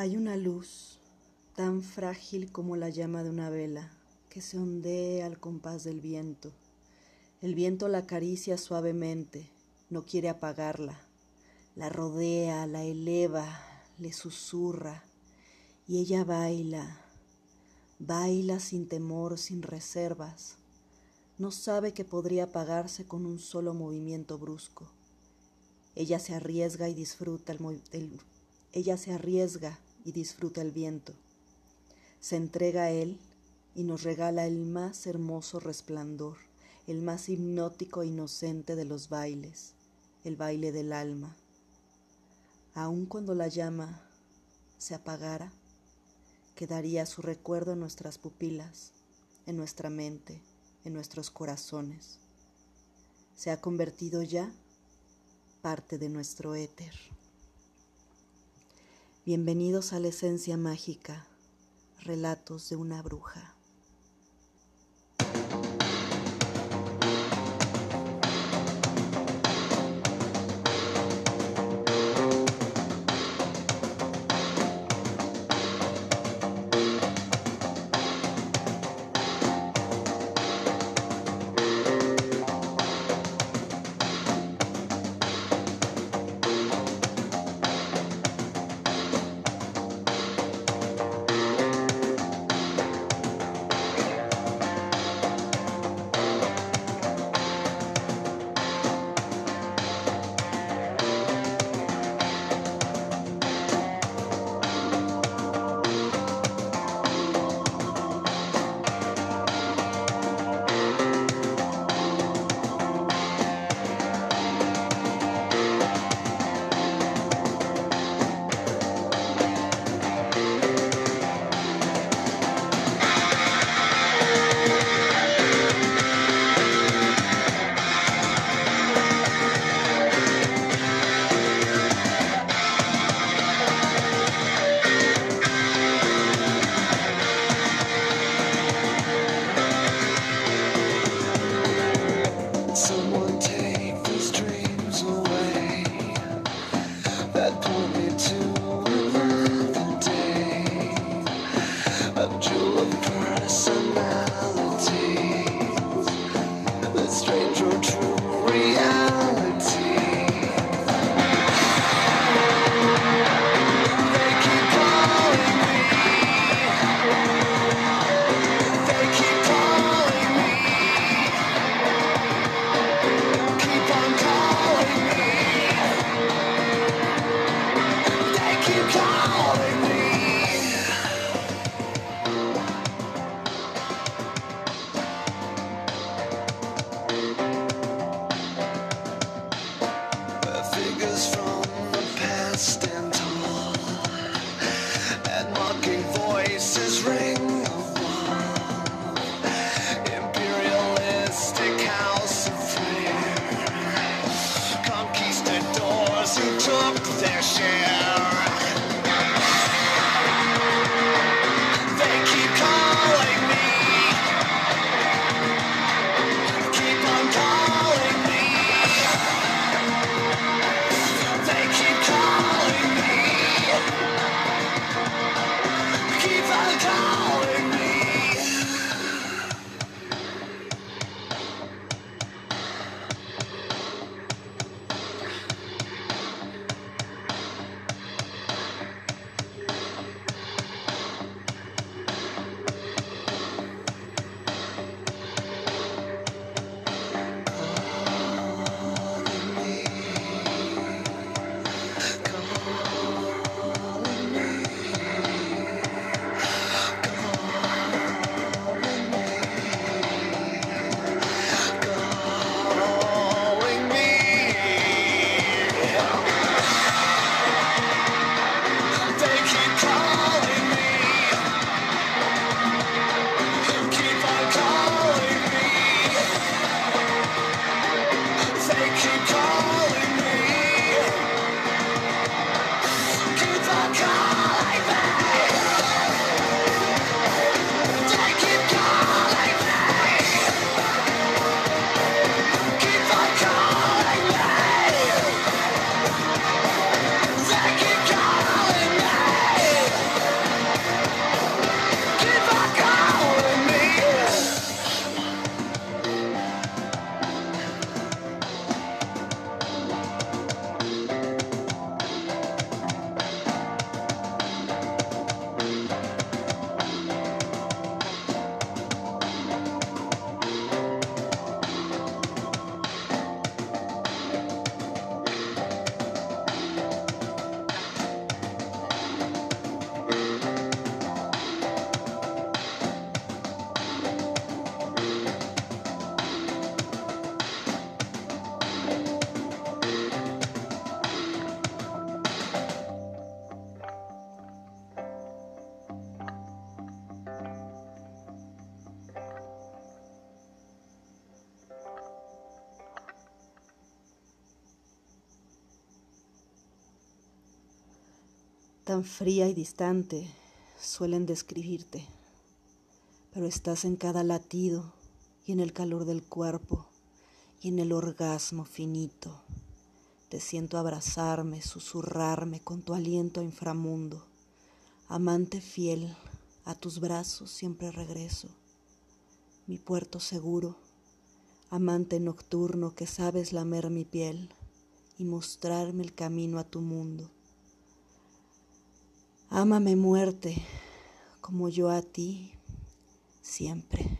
Hay una luz tan frágil como la llama de una vela que se ondea al compás del viento. El viento la acaricia suavemente, no quiere apagarla, la rodea, la eleva, le susurra y ella baila, baila sin temor, sin reservas. No sabe que podría apagarse con un solo movimiento brusco. Ella se arriesga y disfruta el, el ella se arriesga y disfruta el viento. Se entrega a él y nos regala el más hermoso resplandor, el más hipnótico e inocente de los bailes, el baile del alma. Aun cuando la llama se apagara, quedaría su recuerdo en nuestras pupilas, en nuestra mente, en nuestros corazones. Se ha convertido ya parte de nuestro éter. Bienvenidos a la esencia mágica, relatos de una bruja. Tan fría y distante suelen describirte, pero estás en cada latido y en el calor del cuerpo y en el orgasmo finito. Te siento abrazarme, susurrarme con tu aliento inframundo. Amante fiel, a tus brazos siempre regreso. Mi puerto seguro, amante nocturno que sabes lamer mi piel y mostrarme el camino a tu mundo. Ámame muerte, como yo a ti, siempre.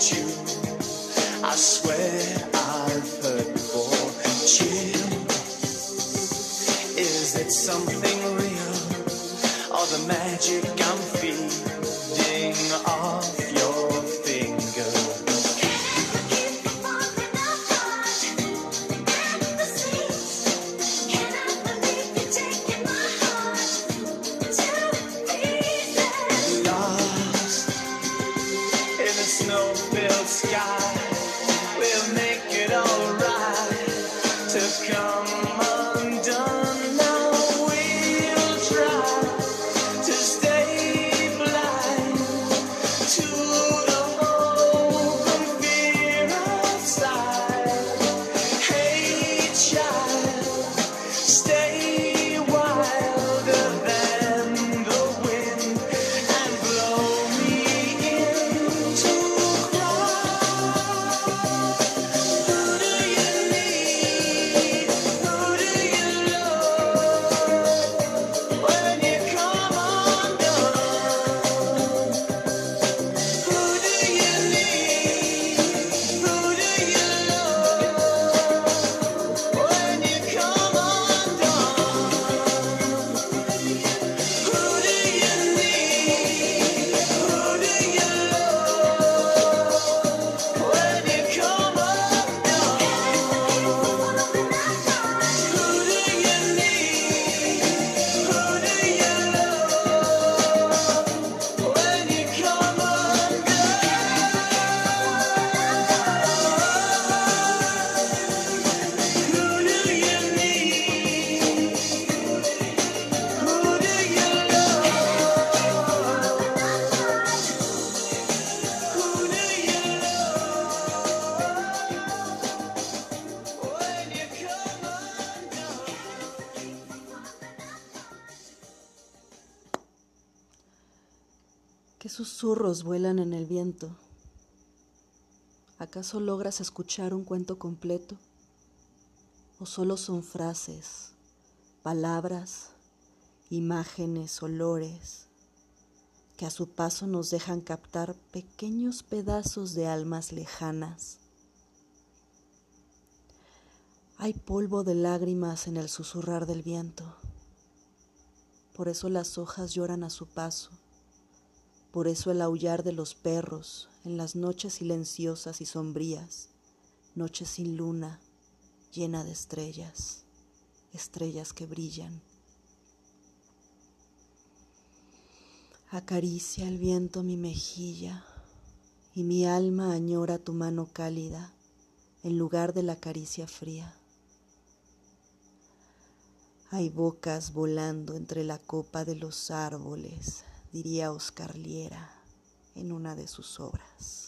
I swear I've heard before. Chill. Is it something real or the magic? Vuelan en el viento? ¿Acaso logras escuchar un cuento completo? ¿O solo son frases, palabras, imágenes, olores que a su paso nos dejan captar pequeños pedazos de almas lejanas? Hay polvo de lágrimas en el susurrar del viento. Por eso las hojas lloran a su paso por eso el aullar de los perros en las noches silenciosas y sombrías, noches sin luna, llena de estrellas, estrellas que brillan. Acaricia el viento mi mejilla y mi alma añora tu mano cálida en lugar de la caricia fría. Hay bocas volando entre la copa de los árboles diría Oscar Liera en una de sus obras.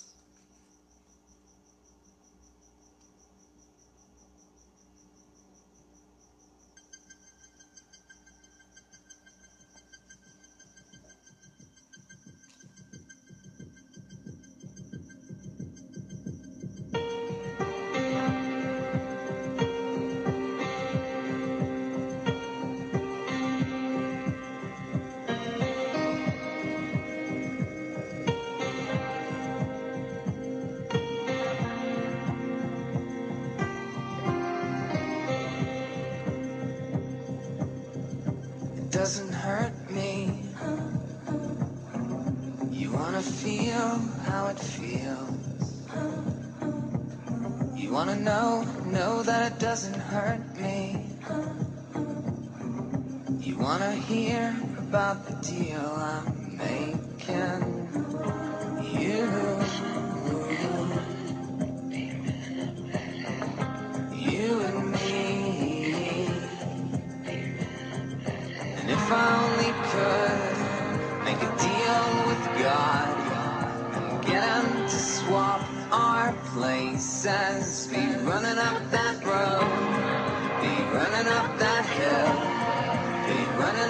Doesn't hurt me. You wanna feel how it feels. You wanna know, know that it doesn't hurt me. You wanna hear about the deal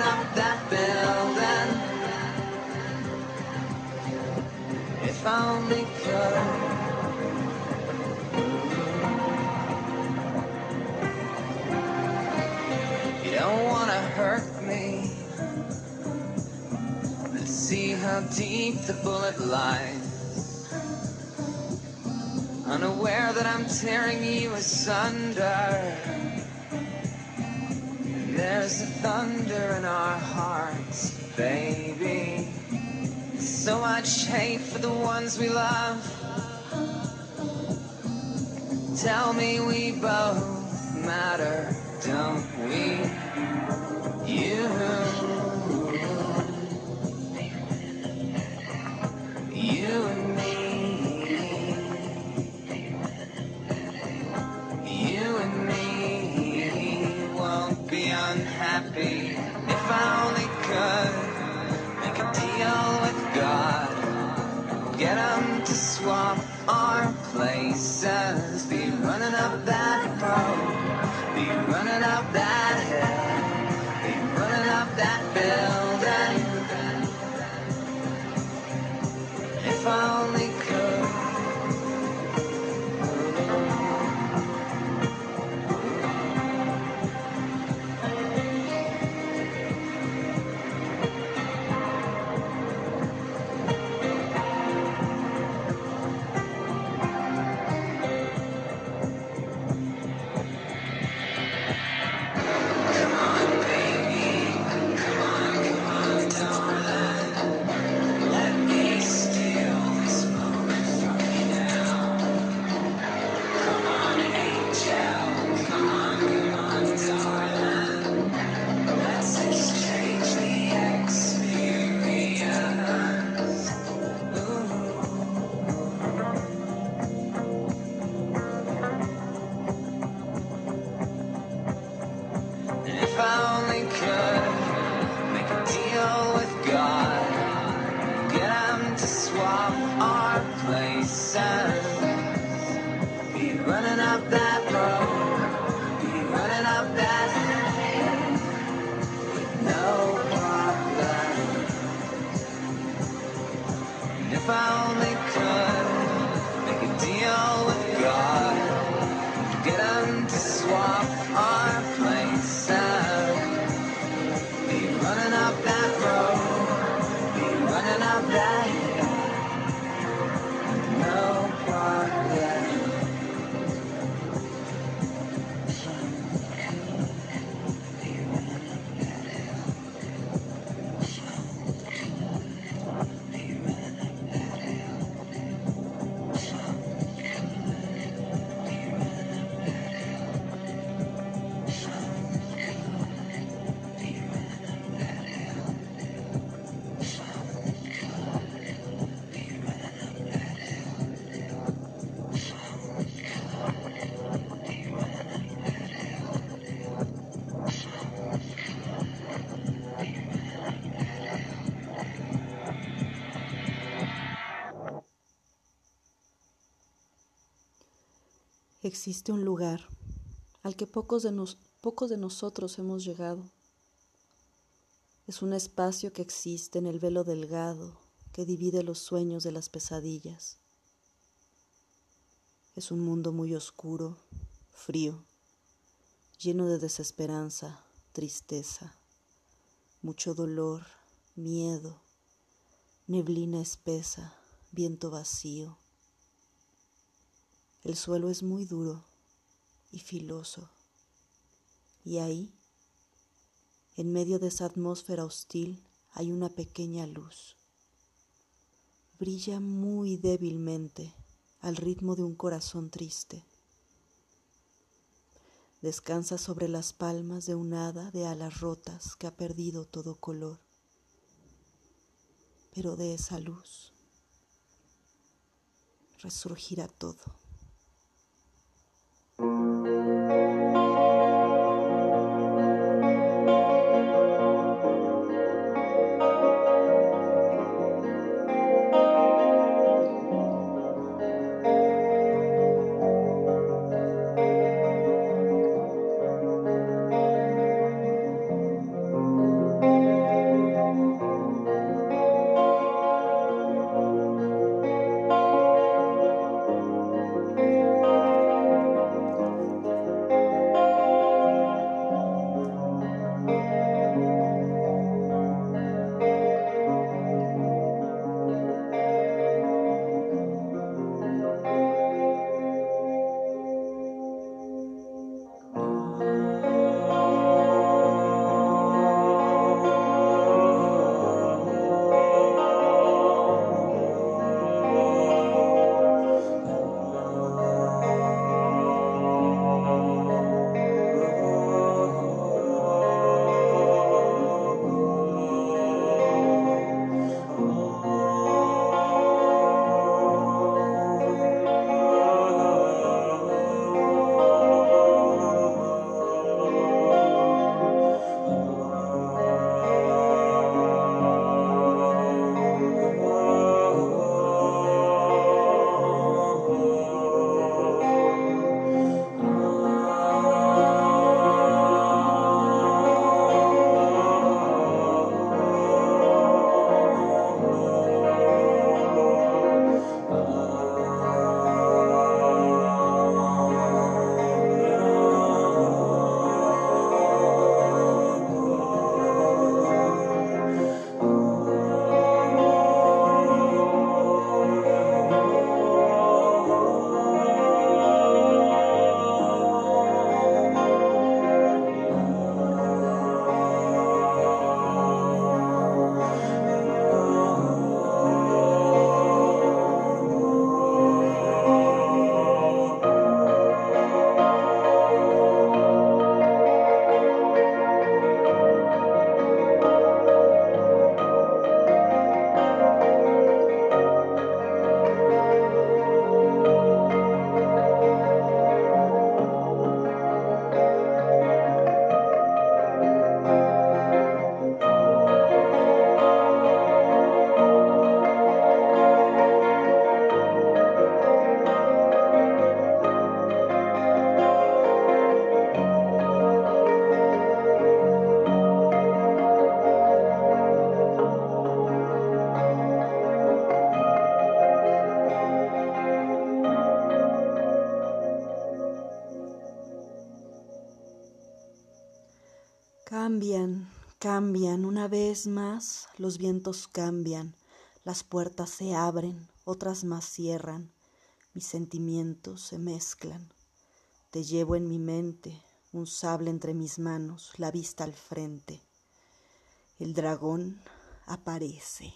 running up that building. If I only could. You don't wanna hurt me. Let's see how deep the bullet lies. Unaware that I'm tearing you asunder. There's a thunder in our hearts, baby. So much hate for the ones we love. Tell me we both matter, don't we? Unhappy if I only could make a deal with God. Get him to swap our places. Be running up that road. Be running up that Existe un lugar al que pocos de, nos- pocos de nosotros hemos llegado. Es un espacio que existe en el velo delgado que divide los sueños de las pesadillas. Es un mundo muy oscuro, frío, lleno de desesperanza, tristeza, mucho dolor, miedo, neblina espesa, viento vacío. El suelo es muy duro y filoso. Y ahí, en medio de esa atmósfera hostil, hay una pequeña luz. Brilla muy débilmente al ritmo de un corazón triste. Descansa sobre las palmas de un hada de alas rotas que ha perdido todo color. Pero de esa luz resurgirá todo. Cambian, cambian, una vez más los vientos cambian, las puertas se abren, otras más cierran, mis sentimientos se mezclan. Te llevo en mi mente, un sable entre mis manos, la vista al frente. El dragón aparece.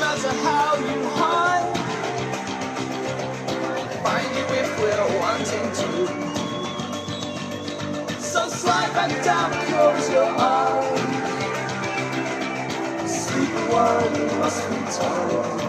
matter how you hide. Find you if we're wanting to. So slide back down, close your eyes. Sleep while you must be tired.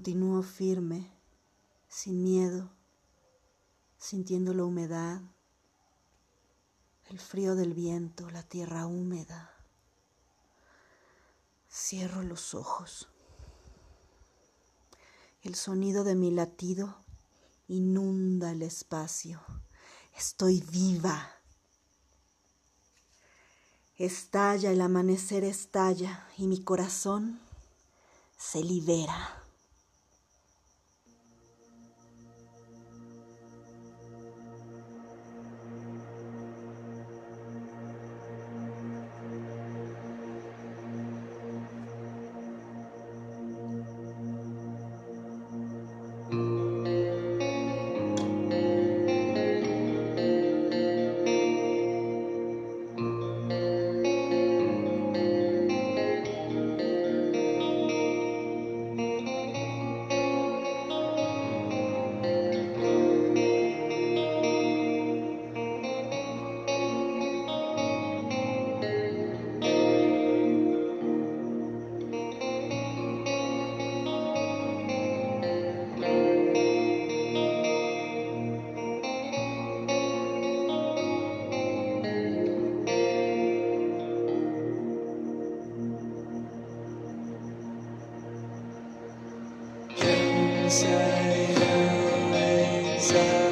Continúo firme, sin miedo, sintiendo la humedad, el frío del viento, la tierra húmeda. Cierro los ojos. El sonido de mi latido inunda el espacio. Estoy viva. Estalla, el amanecer estalla y mi corazón se libera. inside, inside.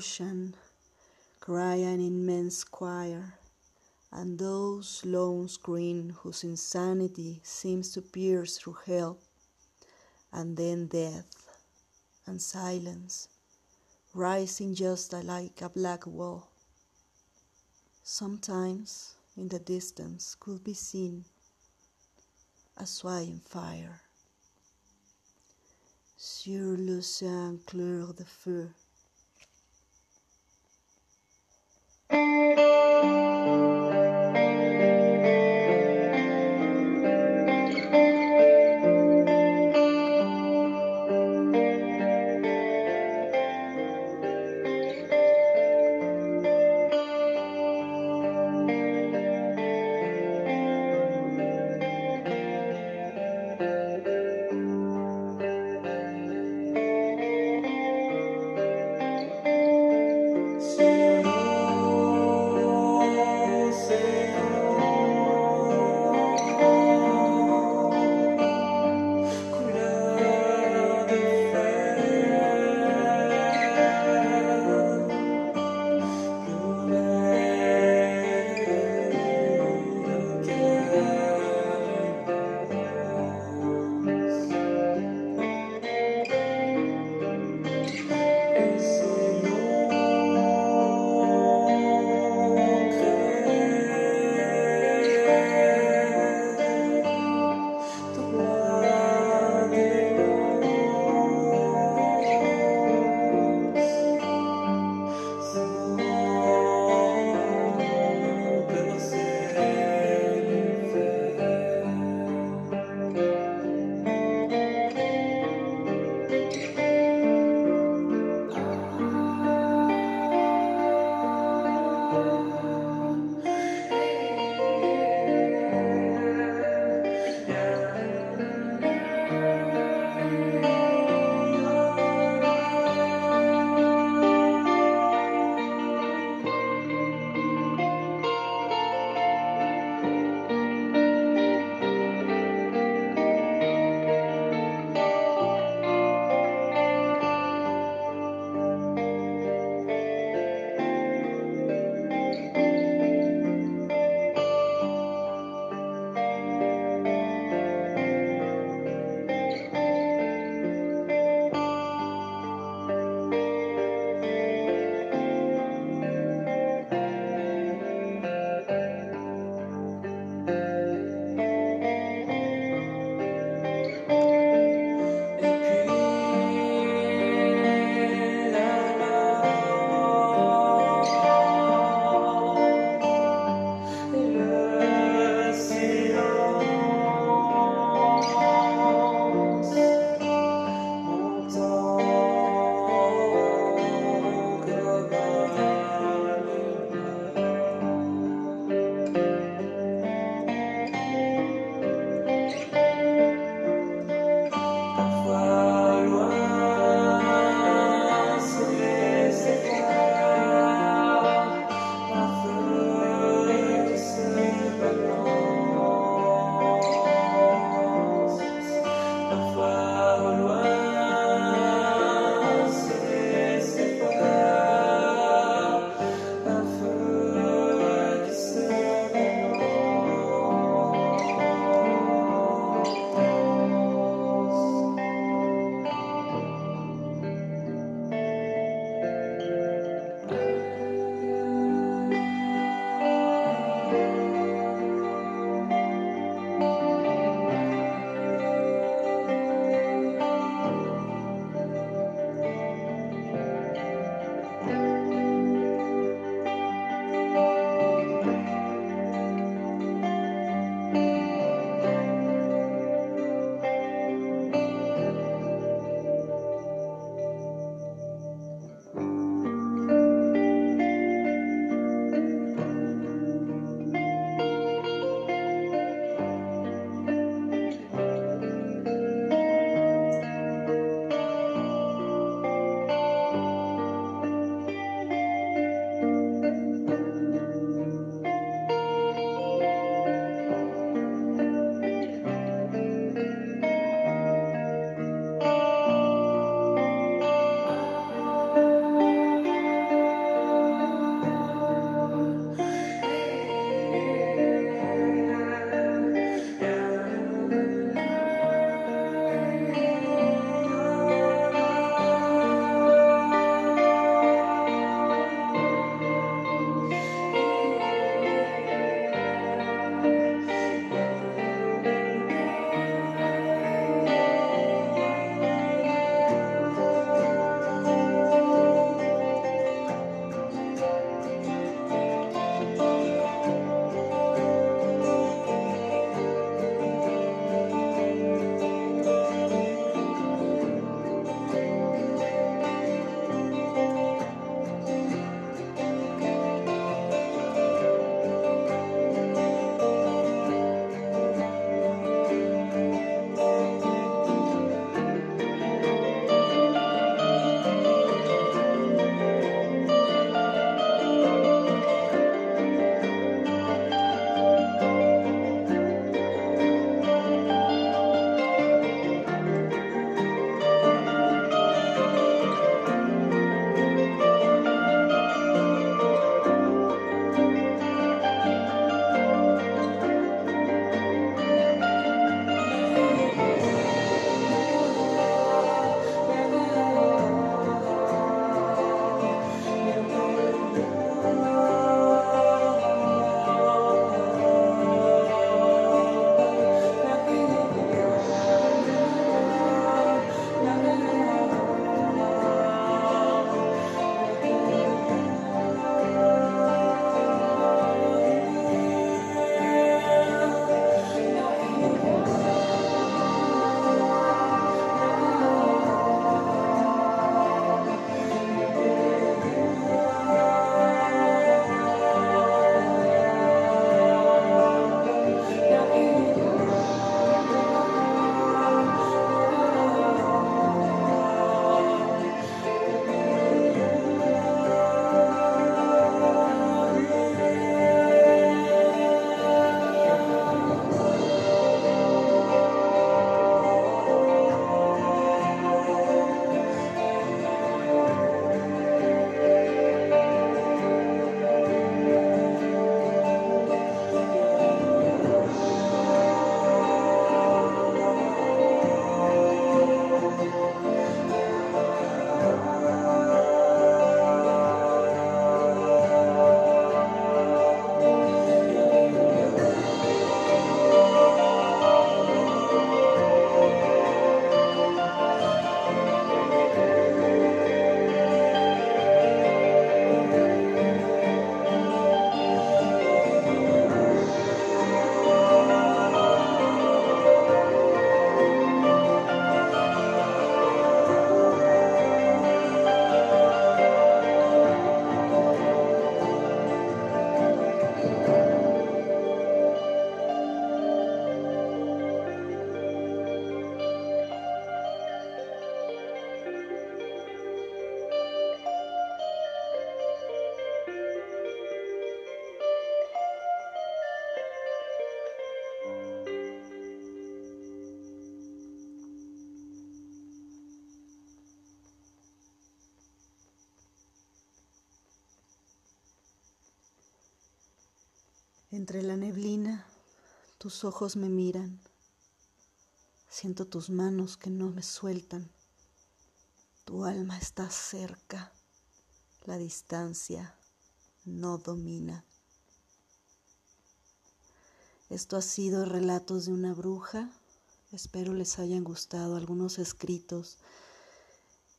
Ocean cry an immense choir, and those lone scream whose insanity seems to pierce through hell, and then death and silence, rising just like a black wall. Sometimes in the distance could be seen a swaying fire. Sur l'océan clair de feu. Música Entre la neblina, tus ojos me miran. Siento tus manos que no me sueltan. Tu alma está cerca. La distancia no domina. Esto ha sido Relatos de una bruja. Espero les hayan gustado algunos escritos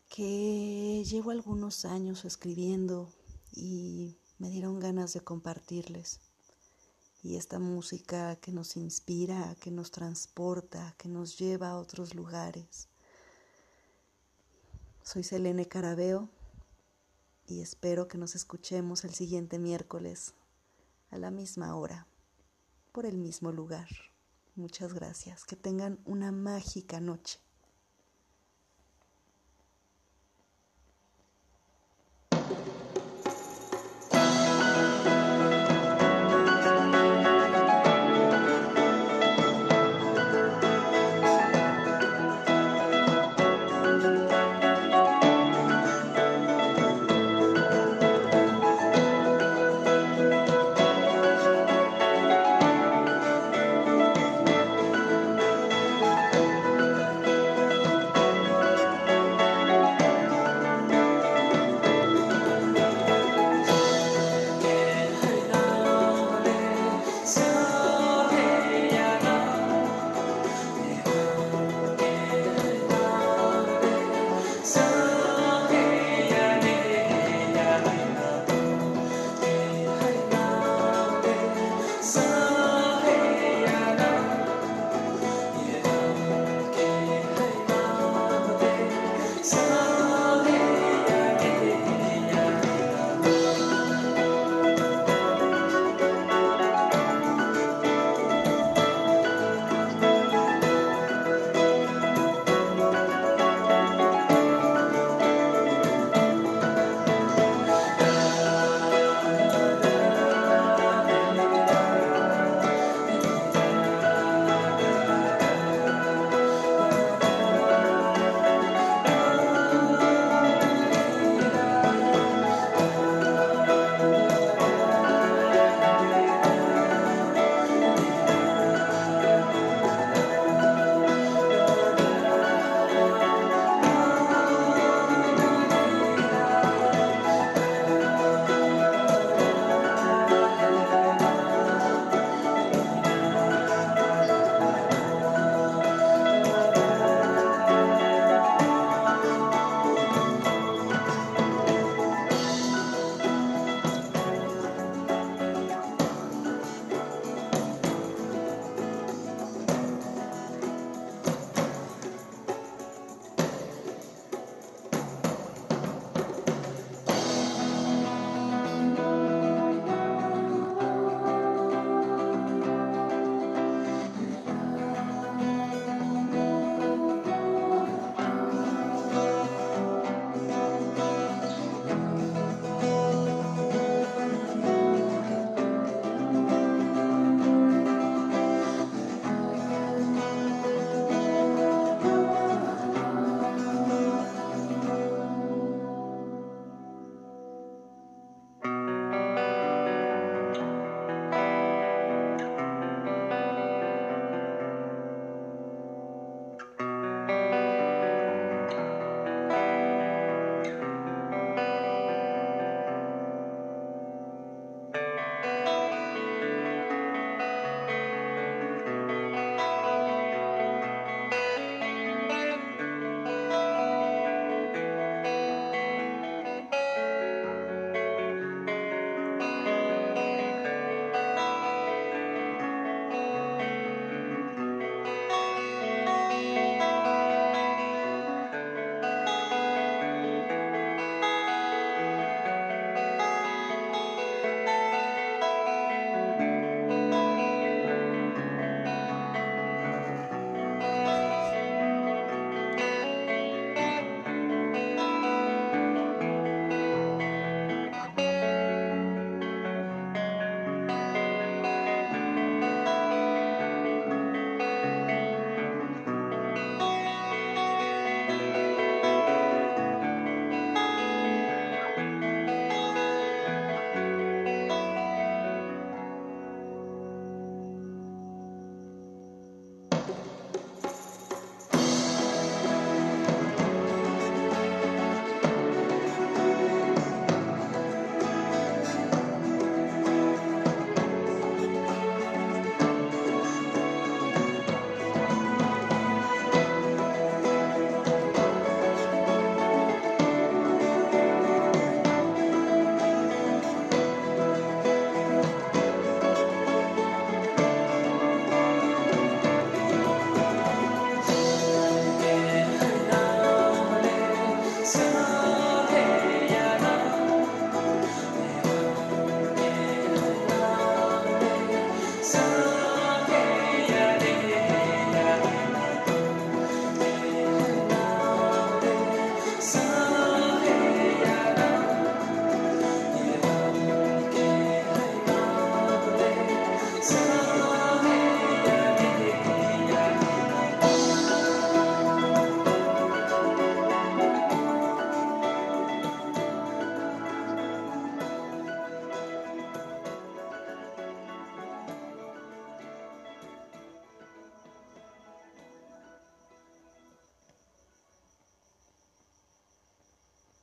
que llevo algunos años escribiendo y me dieron ganas de compartirles y esta música que nos inspira, que nos transporta, que nos lleva a otros lugares. Soy Selene Carabeo y espero que nos escuchemos el siguiente miércoles a la misma hora, por el mismo lugar. Muchas gracias. Que tengan una mágica noche.